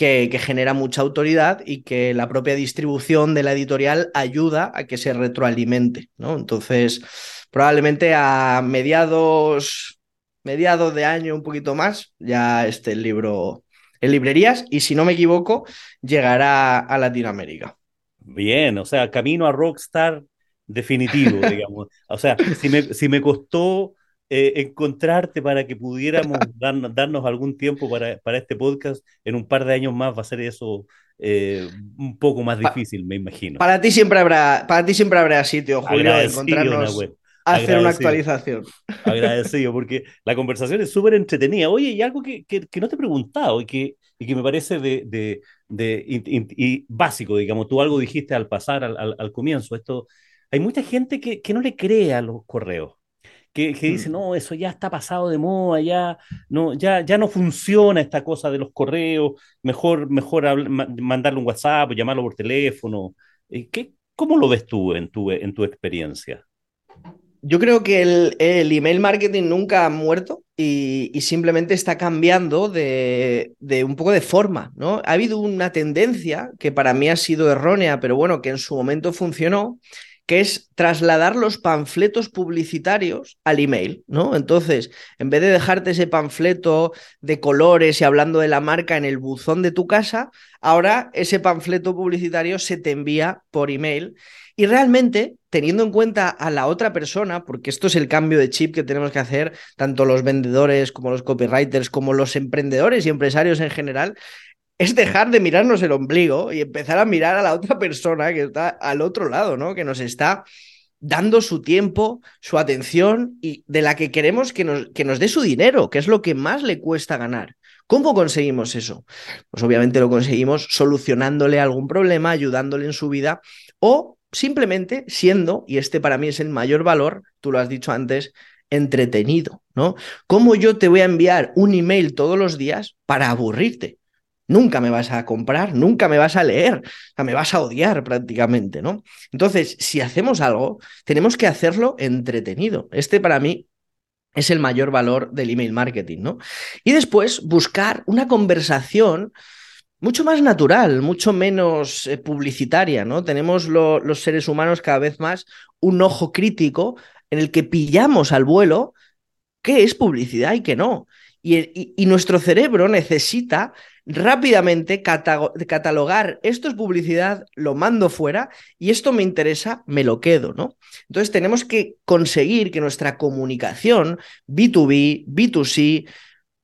que, que, genera mucha autoridad y que la propia distribución de la editorial ayuda a que se retroalimente. ¿no? Entonces, probablemente a mediados mediados de año, un poquito más, ya esté el libro en librerías y si no me equivoco, llegará a Latinoamérica. Bien, o sea, camino a Rockstar definitivo, [laughs] digamos. O sea, si me, si me costó eh, encontrarte para que pudiéramos darnos, algún tiempo para, para, este podcast, en un par de años más va a ser eso eh, un poco más difícil, me imagino. Para ti siempre habrá, para ti siempre habrá sitio, Julio, de encontrarnos hacer una actualización. Agradecido, porque la conversación es súper entretenida. Oye, y algo que, que, no te he preguntado y que, y que me parece de, de, de y, básico, digamos, tú algo dijiste al pasar, al, al, comienzo, esto, hay mucha gente que, que no le cree a los correos. Que, que, dice, mm. no, eso ya está pasado de moda, ya no, ya, ya no funciona esta cosa de los correos, mejor, mejor mandarle un WhatsApp, llamarlo por teléfono. Eh, ¿Qué, ¿Cómo lo ves tú en tu, en tu experiencia? Yo creo que el, email marketing nunca ha muerto y, simplemente está cambiando de, un poco de forma, ¿no? Ha habido una tendencia que para mí ha sido errónea, pero bueno, que en su momento funcionó, que es trasladar los panfletos publicitarios al email, ¿no? Entonces, en vez de dejarte ese panfleto de colores y hablando de la marca en el buzón de tu casa, ahora ese panfleto publicitario se te envía por email y realmente, teniendo en cuenta a la otra persona, porque esto es el cambio de chip que tenemos que hacer, tanto los vendedores como los copywriters, como los emprendedores y empresarios en general, es dejar de mirarnos el ombligo y empezar a mirar a la otra persona que está al otro lado, ¿no? Que nos está dando su tiempo, su atención y de la que queremos que nos, que nos dé su dinero, que es lo que más le cuesta ganar. ¿Cómo conseguimos eso? Pues obviamente lo conseguimos solucionándole algún problema, ayudándole en su vida o simplemente siendo, y este para mí es el mayor valor, tú lo has dicho antes, entretenido, ¿no? ¿Cómo yo te voy a enviar un email todos los días para aburrirte? Nunca me vas a comprar, nunca me vas a leer, o sea, me vas a odiar prácticamente, ¿no? Entonces, si hacemos algo, tenemos que hacerlo entretenido. Este para mí es el mayor valor del email marketing, ¿no? Y después buscar una conversación mucho más natural, mucho menos eh, publicitaria, ¿no? Tenemos los seres humanos cada vez más un ojo crítico en el que pillamos al vuelo qué es publicidad y qué no. Y, nuestro cerebro necesita rápidamente catalogar esto es publicidad, lo mando fuera y esto me interesa, me lo quedo, ¿no? Entonces tenemos que conseguir que nuestra comunicación, B2B, B2C,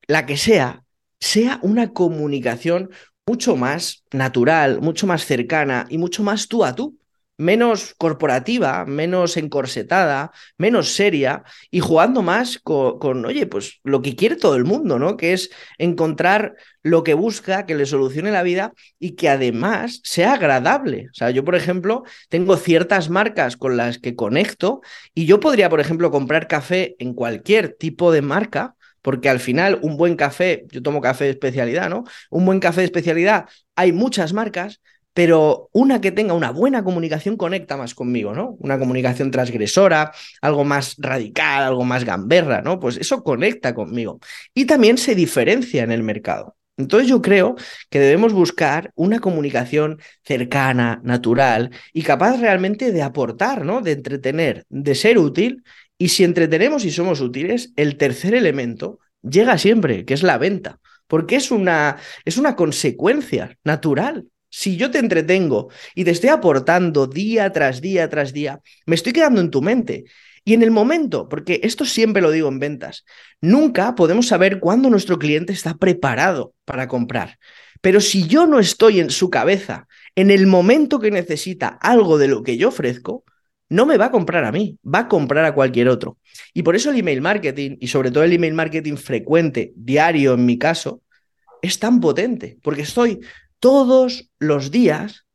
la que sea, sea una comunicación mucho más natural, mucho más cercana y mucho más tú a tú menos corporativa, menos encorsetada, menos seria y jugando más con, oye, pues lo que quiere todo el mundo, ¿no? Que es encontrar lo que busca, que le solucione la vida y que además sea agradable. O sea, yo, por ejemplo, tengo ciertas marcas con las que conecto y yo podría, por ejemplo, comprar café en cualquier tipo de marca. Porque al final un buen café, yo tomo café de especialidad, ¿no? Un buen café de especialidad, hay muchas marcas, pero una que tenga una buena comunicación conecta más conmigo, ¿no? Una comunicación transgresora, algo más radical, algo más gamberra, ¿no? Pues eso conecta conmigo. Y también se diferencia en el mercado. Entonces yo creo que debemos buscar una comunicación cercana, natural y capaz realmente de aportar, ¿no? De entretener, de ser útil. Y si entretenemos y somos útiles, el tercer elemento llega siempre, que es la venta, porque es una, es una consecuencia natural si yo te entretengo y te estoy aportando día tras día tras día, me estoy quedando en tu mente. Y en el momento, porque esto siempre lo digo en ventas, nunca podemos saber cuándo nuestro cliente está preparado para comprar. Pero si yo no estoy en su cabeza en el momento que necesita algo de lo que yo ofrezco, no me va a comprar a mí, va a comprar a cualquier otro. Y por eso el email marketing, y sobre todo el email marketing frecuente, diario en mi caso, es tan potente, porque estoy todos los días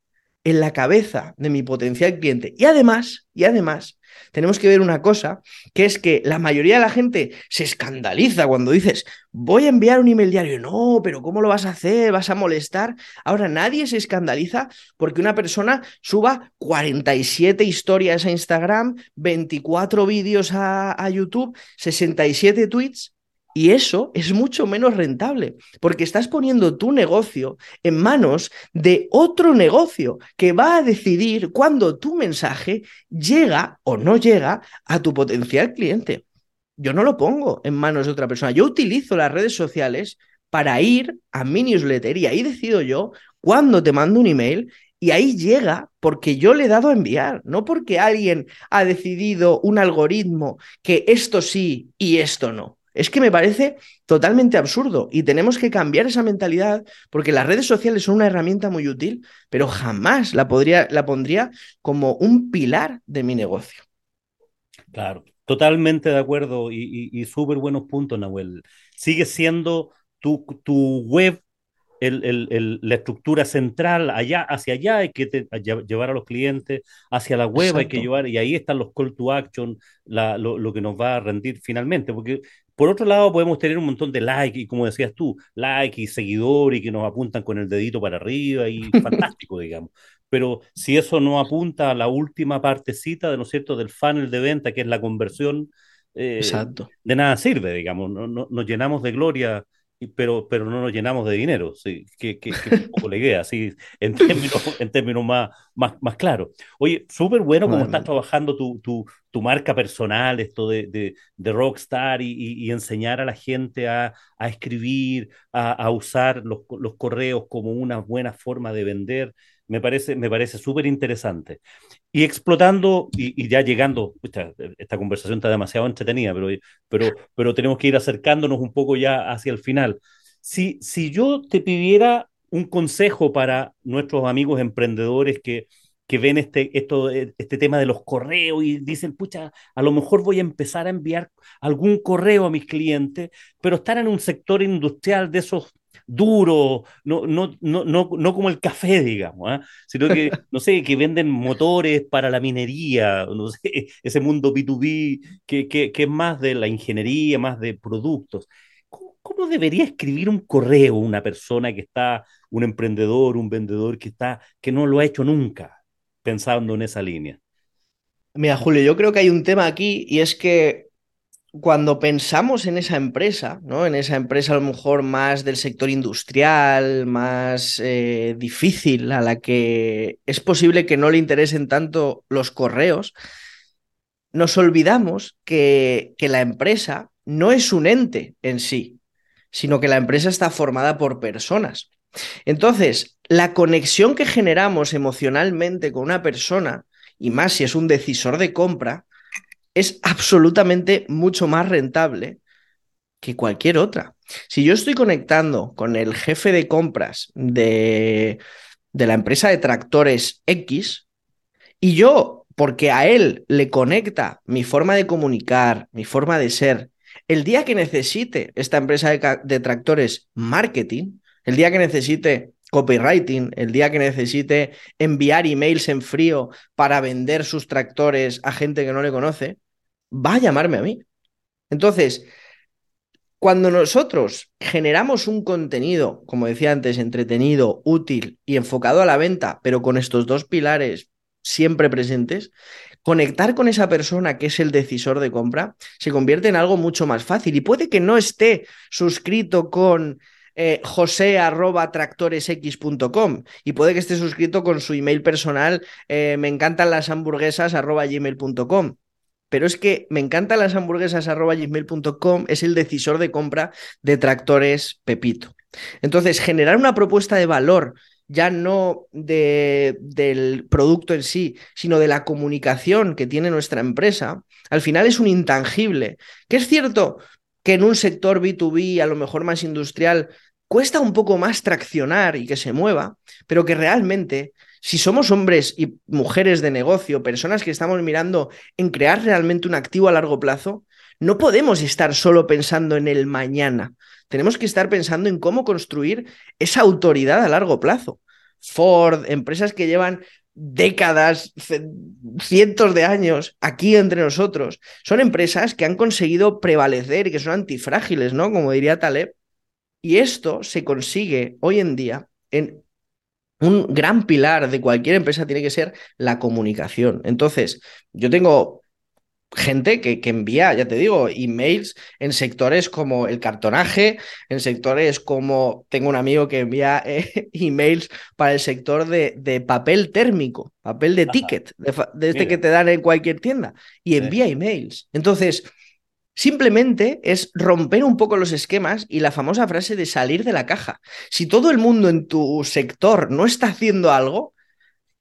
en la cabeza de mi potencial cliente. Y además, y además, tenemos que ver una cosa, que es que la mayoría de la gente se escandaliza cuando dices, voy a enviar un email diario. No, pero ¿cómo lo vas a hacer? ¿Vas a molestar? Ahora, nadie se escandaliza porque una persona suba 47 historias a Instagram, 24 vídeos a, a YouTube, 67 tweets y eso es mucho menos rentable, porque estás poniendo tu negocio en manos de otro negocio que va a decidir cuándo tu mensaje llega o no llega a tu potencial cliente. Yo no lo pongo en manos de otra persona. Yo utilizo las redes sociales para ir a mi newsletter y ahí decido yo cuándo te mando un email y ahí llega porque yo le he dado a enviar, no porque alguien ha decidido un algoritmo que esto sí y esto no. Es que me parece totalmente absurdo y tenemos que cambiar esa mentalidad porque las redes sociales son una herramienta muy útil, pero jamás la, podría, la pondría como un pilar de mi negocio. Claro, totalmente de acuerdo y, súper buenos puntos, Nahuel. Sigue siendo tu, tu web la estructura central allá, hacia allá hay que llevar a los clientes, hacia la web hay que llevar, y ahí están los call to action, lo, lo, que nos va a rendir finalmente, porque por otro lado, podemos tener un montón de likes y como decías tú, likes y seguidores y que nos apuntan con el dedito para arriba y [laughs] fantástico, digamos. Pero si eso no apunta a la última partecita, de, ¿no es cierto?, del funnel de venta, que es la conversión, eh, de nada sirve, digamos. No, no, nos llenamos de gloria pero, pero no nos llenamos de dinero, sí, que, que, que un poco le así, en términos, [laughs] en términos más, más, más claros. Oye, súper bueno cómo estás trabajando tu, tu, tu, marca personal, esto de, de, de rockstar y, y, enseñar a la gente a, a escribir, a, a usar los, los, correos como una buena forma de vender. Me parece, me parece súper interesante. Y explotando, y, ya llegando, esta, conversación está demasiado entretenida, pero, pero, pero tenemos que ir acercándonos un poco ya hacia el final. Si, si yo te pidiera un consejo para nuestros amigos emprendedores que, que ven este, esto, este tema de los correos y dicen, pucha, a lo mejor voy a empezar a enviar algún correo a mis clientes, pero están en un sector industrial de esos duro, no, no, no, no, no como el café, digamos, ¿ah? sino que, [laughs] no sé, que venden motores para la minería, no sé, [laughs] ese mundo B2B que, que, que es más de la ingeniería, más de productos. ¿Cómo, debería escribir un correo una persona que está, un emprendedor, un vendedor que está, que no lo ha hecho nunca, pensando en esa línea? Mira, Julio, yo creo que hay un tema aquí y es que cuando pensamos en esa empresa, ¿no? En esa empresa a lo mejor más del sector industrial, más eh, difícil, a la que es posible que no le interesen tanto los correos, nos olvidamos que, que la empresa no es un ente en sí, sino que la empresa está formada por personas. Entonces, la conexión que generamos emocionalmente con una persona, y más si es un decisor de compra, es absolutamente mucho más rentable que cualquier otra. Si yo estoy conectando con el jefe de compras de, de la empresa de tractores X y yo, porque a él le conecta mi forma de comunicar, mi forma de ser, el día que necesite esta empresa de, de tractores marketing, el día que necesite copywriting, el día que necesite enviar emails en frío para vender sus tractores a gente que no le conoce, va a llamarme a mí. Entonces, cuando nosotros generamos un contenido, como decía antes, entretenido, útil y enfocado a la venta, pero con estos dos pilares siempre presentes, conectar con esa persona que es el decisor de compra se convierte en algo mucho más fácil. Y puede que no esté suscrito con eh, josé.tractoresx.com y puede que esté suscrito con su email personal, eh, me encantan las hamburguesas gmail.com. Pero es que me encantan las hamburguesas gmail.com es el decisor de compra de tractores Pepito. Entonces, generar una propuesta de valor ya no de, del producto en sí, sino de la comunicación que tiene nuestra empresa, al final es un intangible. Que es cierto que en un sector B2B, a lo mejor más industrial, cuesta un poco más traccionar y que se mueva, pero que realmente, si somos hombres y mujeres de negocio, personas que estamos mirando en crear realmente un activo a largo plazo, no podemos estar solo pensando en el mañana. Tenemos que estar pensando en cómo construir esa autoridad a largo plazo. Ford, empresas que llevan décadas, cientos de años aquí entre nosotros. Son empresas que han conseguido prevalecer y que son antifrágiles, ¿no? Como diría Taleb. Y esto se consigue hoy en día en un gran pilar de cualquier empresa tiene que ser la comunicación. Entonces, yo tengo gente que, que, envía, ya te digo, emails en sectores como el cartonaje, en sectores como tengo un amigo que envía eh, [laughs] emails para el sector de, de, papel térmico, papel de ticket, de, de este que te dan en cualquier tienda, y envía sí. emails. Entonces, simplemente es romper un poco los esquemas y la famosa frase de salir de la caja. Si todo el mundo en tu sector no está haciendo algo,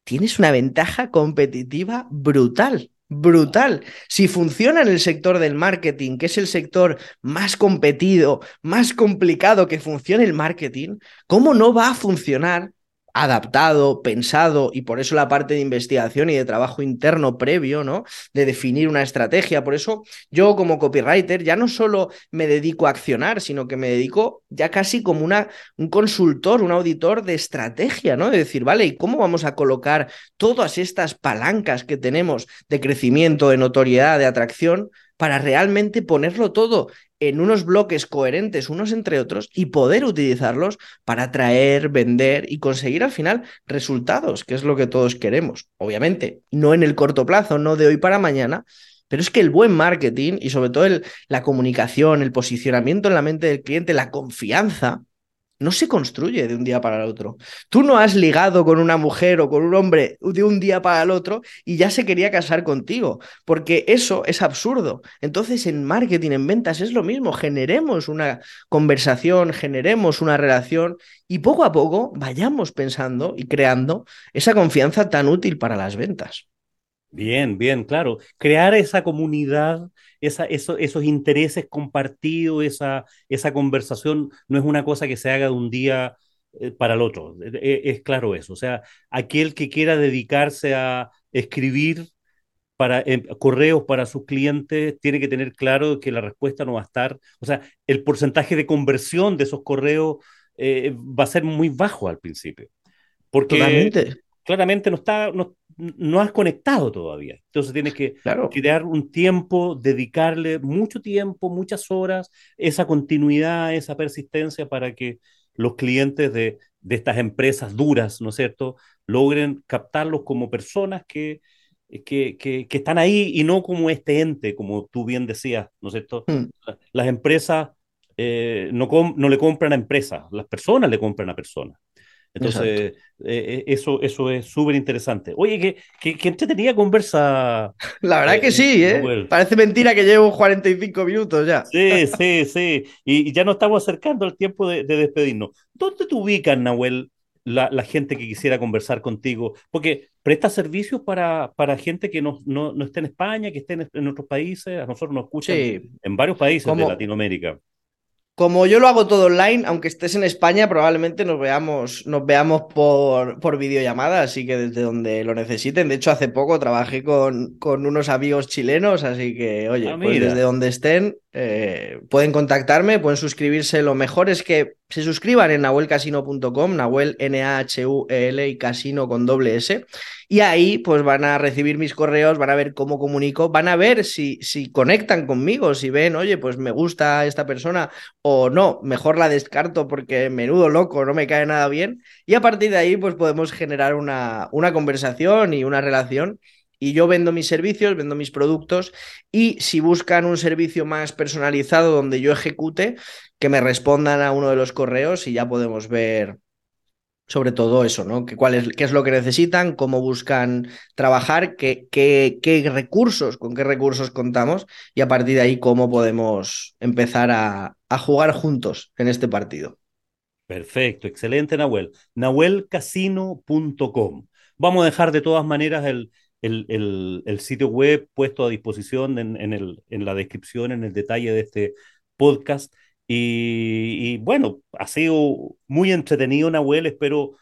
tienes una ventaja competitiva brutal brutal. Si funciona en el sector del marketing, que es el sector más competido, más complicado que funcione el marketing, ¿cómo no va a funcionar adaptado, pensado, y por eso la parte de investigación y de trabajo interno previo, ¿no? De definir una estrategia. Por eso yo como copywriter ya no solo me dedico a accionar, sino que me dedico ya casi como una, un consultor, un auditor de estrategia, ¿no? De decir, vale, ¿y cómo vamos a colocar todas estas palancas que tenemos de crecimiento, de notoriedad, de atracción? para realmente ponerlo todo en unos bloques coherentes unos entre otros y poder utilizarlos para atraer, vender y conseguir al final resultados, que es lo que todos queremos. Obviamente, no en el corto plazo, no de hoy para mañana, pero es que el buen marketing y sobre todo la comunicación, el posicionamiento en la mente del cliente, la confianza, no se construye de un día para el otro. Tú no has ligado con una mujer o con un hombre de un día para el otro y ya se quería casar contigo, porque eso es absurdo. Entonces, en marketing, en ventas, es lo mismo. Generemos una conversación, generemos una relación y poco a poco vayamos pensando y creando esa confianza tan útil para las ventas. Bien, bien, claro. Crear esa comunidad, esa, eso, esos intereses compartidos, esa, esa conversación, no es una cosa que se haga de un día eh, para el otro. Es, es, claro eso. O sea, aquel que quiera dedicarse a escribir para, eh, correos para sus clientes tiene que tener claro que la respuesta no va a estar, o sea, el porcentaje de conversión de esos correos eh, va a ser muy bajo al principio. Porque Totalmente. claramente no está, no, no has conectado todavía. Entonces tienes que claro. crear un tiempo, dedicarle mucho tiempo, muchas horas, esa continuidad, esa persistencia para que los clientes de, de estas empresas duras, ¿no es cierto?, logren captarlos como personas que que, que, están ahí y no como este ente, como tú bien decías, ¿no es cierto? Hmm. Las empresas eh, no, no le compran a empresas, las personas le compran a personas. Entonces, eh, eh, eso, eso es súper interesante. Oye, que, que, que, entretenida conversa. [laughs] La verdad que sí, ¿eh? Parece mentira que llevo 45 minutos ya. Sí, [laughs] sí, sí. Y, ya nos estamos acercando al tiempo de, despedirnos. ¿Dónde te ubicas, Nahuel, la, la, gente que quisiera conversar contigo? Porque presta servicios para, para gente que no, no, no esté en España, que esté en, otros países. A nosotros nos escuchan en varios países de Latinoamérica. Como yo lo hago todo online, aunque estés en España, probablemente nos veamos, nos veamos por, por videollamada, así que desde donde lo necesiten. De hecho, hace poco trabajé con, con unos amigos chilenos, así que, oye, ah, pues desde donde estén, eh, pueden contactarme, pueden suscribirse. Lo mejor es que se suscriban en nahuelcasino.com, Nahuel N-A-H-U-E-L y casino con doble S. Y ahí pues van a recibir mis correos, van a ver cómo comunico, van a ver si, si conectan conmigo, si ven, oye, pues me gusta esta persona o no, mejor la descarto porque menudo loco, no me cae nada bien. Y a partir de ahí pues podemos generar una, una conversación y una relación y yo vendo mis servicios, vendo mis productos y si buscan un servicio más personalizado donde yo ejecute, que me respondan a uno de los correos y ya podemos ver sobre todo eso, ¿no? ¿Qué, cuál es, qué es lo que necesitan, cómo buscan trabajar, qué, qué, qué, recursos, con qué recursos contamos y a partir de ahí cómo podemos empezar a, a jugar juntos en este partido. Perfecto, excelente Nahuel. Nahuelcasino.com. Vamos a dejar de todas maneras el, el, sitio web puesto a disposición en, el, en la descripción, en el detalle de este podcast. Y, bueno, ha sido muy entretenido, Nahuel. Espero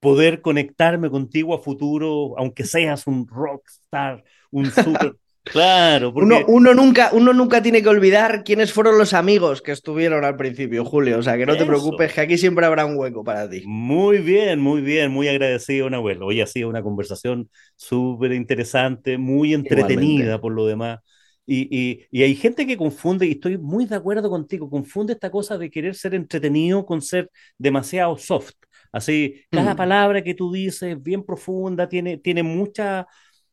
poder conectarme contigo a futuro, aunque seas un rockstar, un [laughs] super Claro, porque... uno, nunca, uno nunca tiene que olvidar quiénes fueron los amigos que estuvieron al principio, Julio. O sea, que no te preocupes, que aquí siempre habrá un hueco para ti. Muy bien, muy bien, muy agradecido, Nahuel. Hoy ha sido una conversación súper interesante, muy entretenida por lo demás. Y, y, hay gente que confunde, y estoy muy de acuerdo contigo, confunde esta cosa de querer ser entretenido con ser demasiado soft. Así, cada mm. palabra que tú dices es bien profunda, tiene, tiene mucha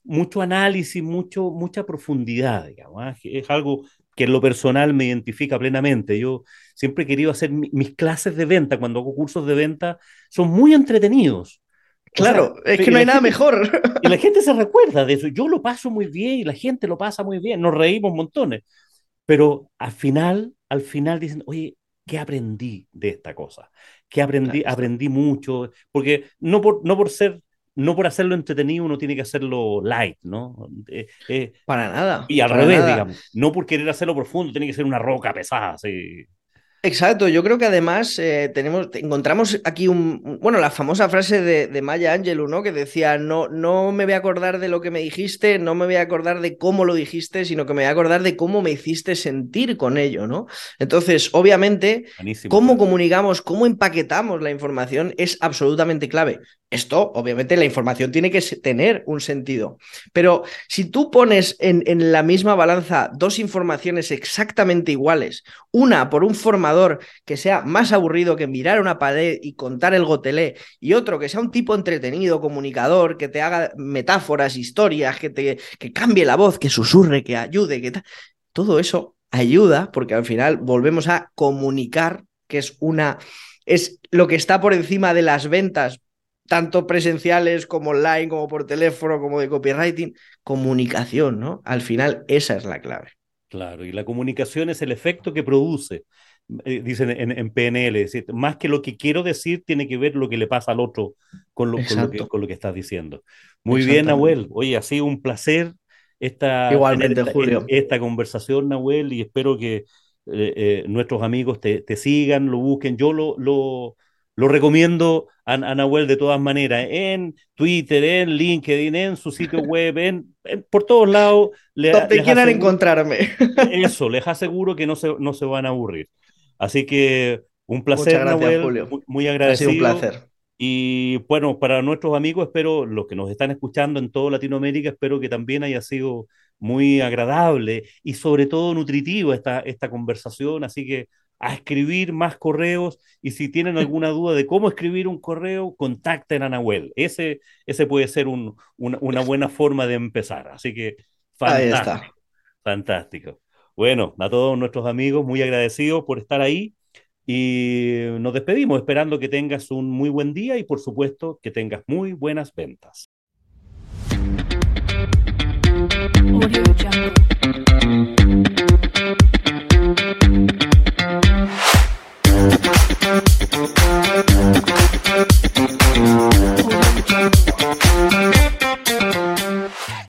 mucho análisis, mucho, mucha profundidad, digamos. ¿ah? Es algo que en lo personal me identifica plenamente. Yo siempre he querido hacer mis clases de venta, cuando hago cursos de venta, son muy entretenidos. Claro, es que no hay nada mejor. Y la gente se [laughs] recuerda de eso. Yo lo paso muy bien y la gente lo pasa muy bien, nos reímos montones. Pero al final, al final dicen, oye, ¿qué aprendí de esta cosa? ¿Qué aprendí? Aprendí mucho, porque no por, no por ser no por hacerlo entretenido uno tiene que hacerlo light, ¿no? Eh, eh, para nada. Y al revés, digamos. No por querer hacerlo profundo, tiene que ser una roca pesada, así. Exacto, yo creo que además eh, tenemos, encontramos aquí un, bueno, la famosa frase de, Maya Angelou, ¿no? Que decía, no, no me voy a acordar de lo que me dijiste, no me voy a acordar de cómo lo dijiste, sino que me voy a acordar de cómo me hiciste sentir con ello, ¿no? Entonces, obviamente, cómo comunicamos, cómo empaquetamos la información es absolutamente clave. Esto, obviamente, la información tiene que tener un sentido. Pero si tú pones en, en la misma balanza dos informaciones exactamente iguales, una por un que sea más aburrido que mirar una pared y contar el gotelé, y otro que sea un tipo entretenido, comunicador, que te haga metáforas, historias, que te que cambie la voz, que susurre, que ayude, que todo eso ayuda porque al final volvemos a comunicar, que es una es lo que está por encima de las ventas tanto presenciales como online, como por teléfono, como de copywriting, comunicación, ¿no? Al final esa es la clave. Claro, y la comunicación es el efecto que produce, eh, dicen en, PNL, es decir, más que lo que quiero decir, tiene que ver lo que le pasa al otro con lo, con lo, que, estás diciendo. Muy bien, Nahuel. Oye, ha sido un placer esta, Igualmente, Julio. esta conversación, Nahuel, y espero que eh, eh, nuestros amigos te, te, sigan, lo busquen. Yo lo, lo lo recomiendo a, Nahuel de todas maneras, en Twitter, en LinkedIn, en su sitio [laughs] web, en, por todos lados. Le, Donde quieran encontrarme. Eso, les aseguro que no se, no se van a aburrir. Así que un placer, Nahuel, Muy, agradecido. Ha sido un placer. Y bueno, para nuestros amigos, espero, los que nos están escuchando en toda Latinoamérica, espero que también haya sido muy agradable y sobre todo nutritivo esta, esta conversación. Así que a escribir más correos y si tienen [laughs] alguna duda de cómo escribir un correo, contacten a Nahuel. Ese, ese puede ser un, una, una, buena forma de empezar. Así que fantástico. Fantástico. Bueno, a todos nuestros amigos, muy agradecidos por estar ahí y nos despedimos esperando que tengas un muy buen día y por supuesto que tengas muy buenas ventas.